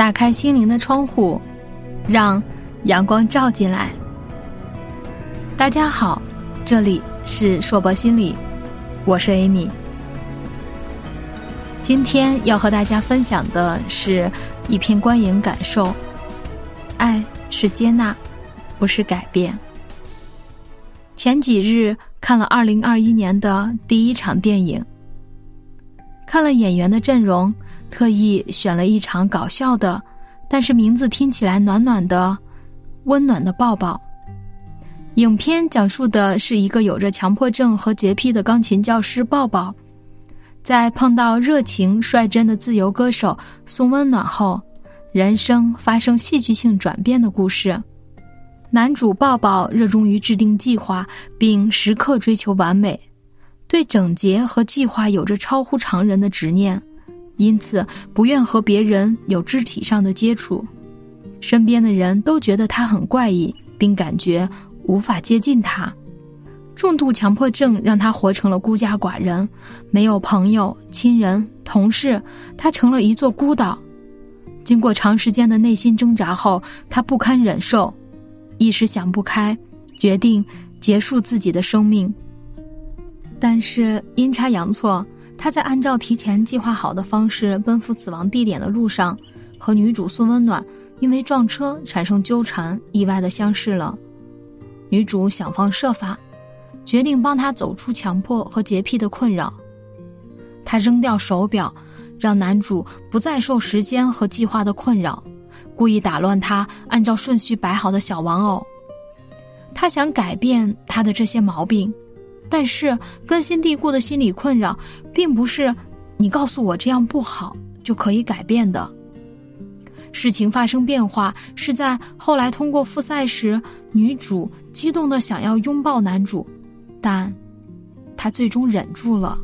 打开心灵的窗户，让阳光照进来。大家好，这里是硕博心理，我是 Amy。今天要和大家分享的是一篇观影感受：爱是接纳，不是改变。前几日看了二零二一年的第一场电影，看了演员的阵容。特意选了一场搞笑的，但是名字听起来暖暖的、温暖的抱抱。影片讲述的是一个有着强迫症和洁癖的钢琴教师抱抱，在碰到热情率真的自由歌手送温暖后，人生发生戏剧性转变的故事。男主抱抱热衷于制定计划，并时刻追求完美，对整洁和计划有着超乎常人的执念。因此，不愿和别人有肢体上的接触，身边的人都觉得他很怪异，并感觉无法接近他。重度强迫症让他活成了孤家寡人，没有朋友、亲人、同事，他成了一座孤岛。经过长时间的内心挣扎后，他不堪忍受，一时想不开，决定结束自己的生命。但是阴差阳错。他在按照提前计划好的方式奔赴死亡地点的路上，和女主孙温暖因为撞车产生纠缠，意外的相识了。女主想方设法，决定帮他走出强迫和洁癖的困扰。她扔掉手表，让男主不再受时间和计划的困扰，故意打乱他按照顺序摆好的小玩偶。她想改变他的这些毛病。但是根深蒂固的心理困扰，并不是你告诉我这样不好就可以改变的。事情发生变化是在后来通过复赛时，女主激动的想要拥抱男主，但，她最终忍住了。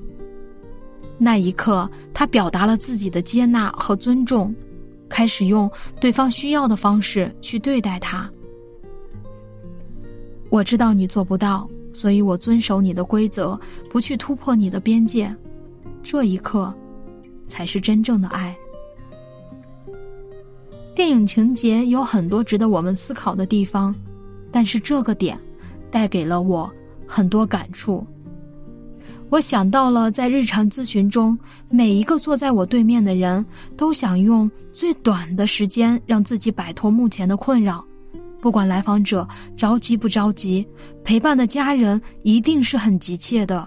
那一刻，她表达了自己的接纳和尊重，开始用对方需要的方式去对待他。我知道你做不到。所以我遵守你的规则，不去突破你的边界，这一刻，才是真正的爱。电影情节有很多值得我们思考的地方，但是这个点，带给了我很多感触。我想到了在日常咨询中，每一个坐在我对面的人都想用最短的时间让自己摆脱目前的困扰。不管来访者着急不着急，陪伴的家人一定是很急切的。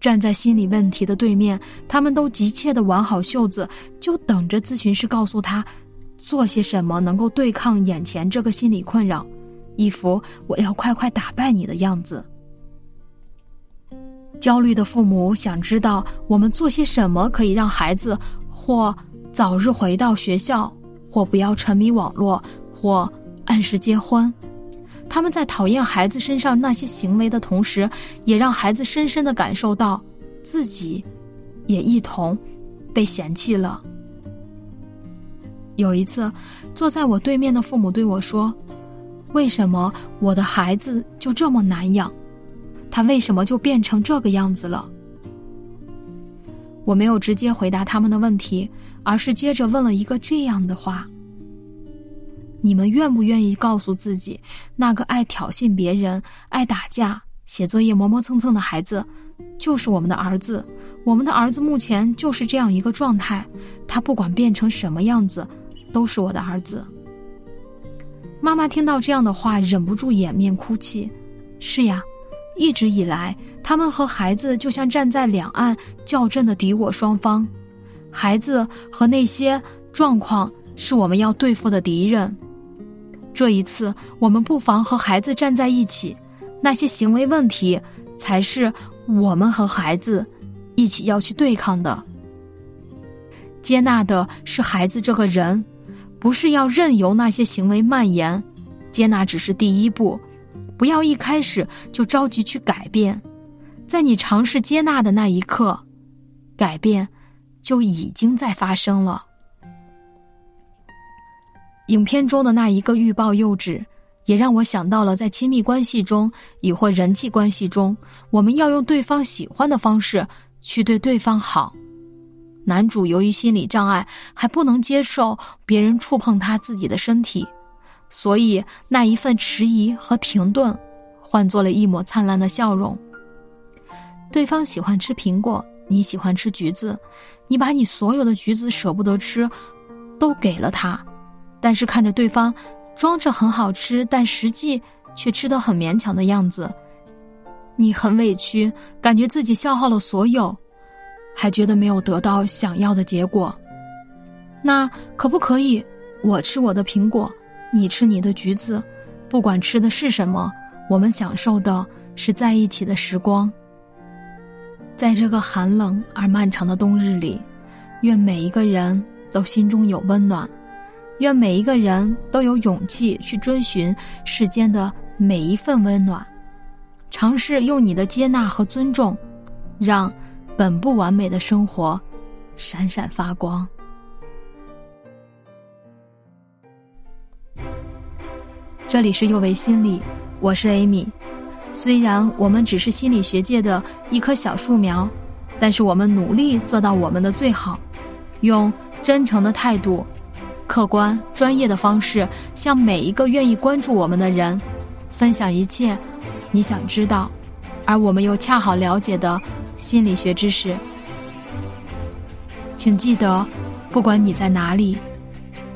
站在心理问题的对面，他们都急切的挽好袖子，就等着咨询师告诉他做些什么能够对抗眼前这个心理困扰，一副我要快快打败你的样子。焦虑的父母想知道我们做些什么可以让孩子或早日回到学校，或不要沉迷网络，或。按时结婚，他们在讨厌孩子身上那些行为的同时，也让孩子深深的感受到，自己，也一同被嫌弃了。有一次，坐在我对面的父母对我说：“为什么我的孩子就这么难养？他为什么就变成这个样子了？”我没有直接回答他们的问题，而是接着问了一个这样的话。你们愿不愿意告诉自己，那个爱挑衅别人、爱打架、写作业磨磨蹭蹭的孩子，就是我们的儿子？我们的儿子目前就是这样一个状态，他不管变成什么样子，都是我的儿子。妈妈听到这样的话，忍不住掩面哭泣。是呀，一直以来，他们和孩子就像站在两岸较阵的敌我双方，孩子和那些状况是我们要对付的敌人。这一次，我们不妨和孩子站在一起，那些行为问题，才是我们和孩子一起要去对抗的。接纳的是孩子这个人，不是要任由那些行为蔓延。接纳只是第一步，不要一开始就着急去改变，在你尝试接纳的那一刻，改变就已经在发生了。影片中的那一个欲报幼稚，也让我想到了在亲密关系中，亦或人际关系中，我们要用对方喜欢的方式去对对方好。男主由于心理障碍，还不能接受别人触碰他自己的身体，所以那一份迟疑和停顿，换作了一抹灿烂的笑容。对方喜欢吃苹果，你喜欢吃橘子，你把你所有的橘子舍不得吃，都给了他，但是看着对方装着很好吃，但实际却吃得很勉强的样子，你很委屈，感觉自己消耗了所有。还觉得没有得到想要的结果，那可不可以？我吃我的苹果，你吃你的橘子，不管吃的是什么，我们享受的是在一起的时光。在这个寒冷而漫长的冬日里，愿每一个人都心中有温暖，愿每一个人都有勇气去追寻世间的每一份温暖，尝试用你的接纳和尊重，让。本不完美的生活，闪闪发光。这里是幼为心理，我是 Amy。虽然我们只是心理学界的一棵小树苗，但是我们努力做到我们的最好，用真诚的态度、客观专业的方式，向每一个愿意关注我们的人，分享一切你想知道，而我们又恰好了解的。心理学知识，请记得，不管你在哪里，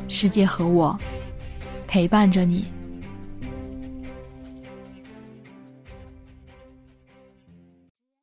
世界和我陪伴着你。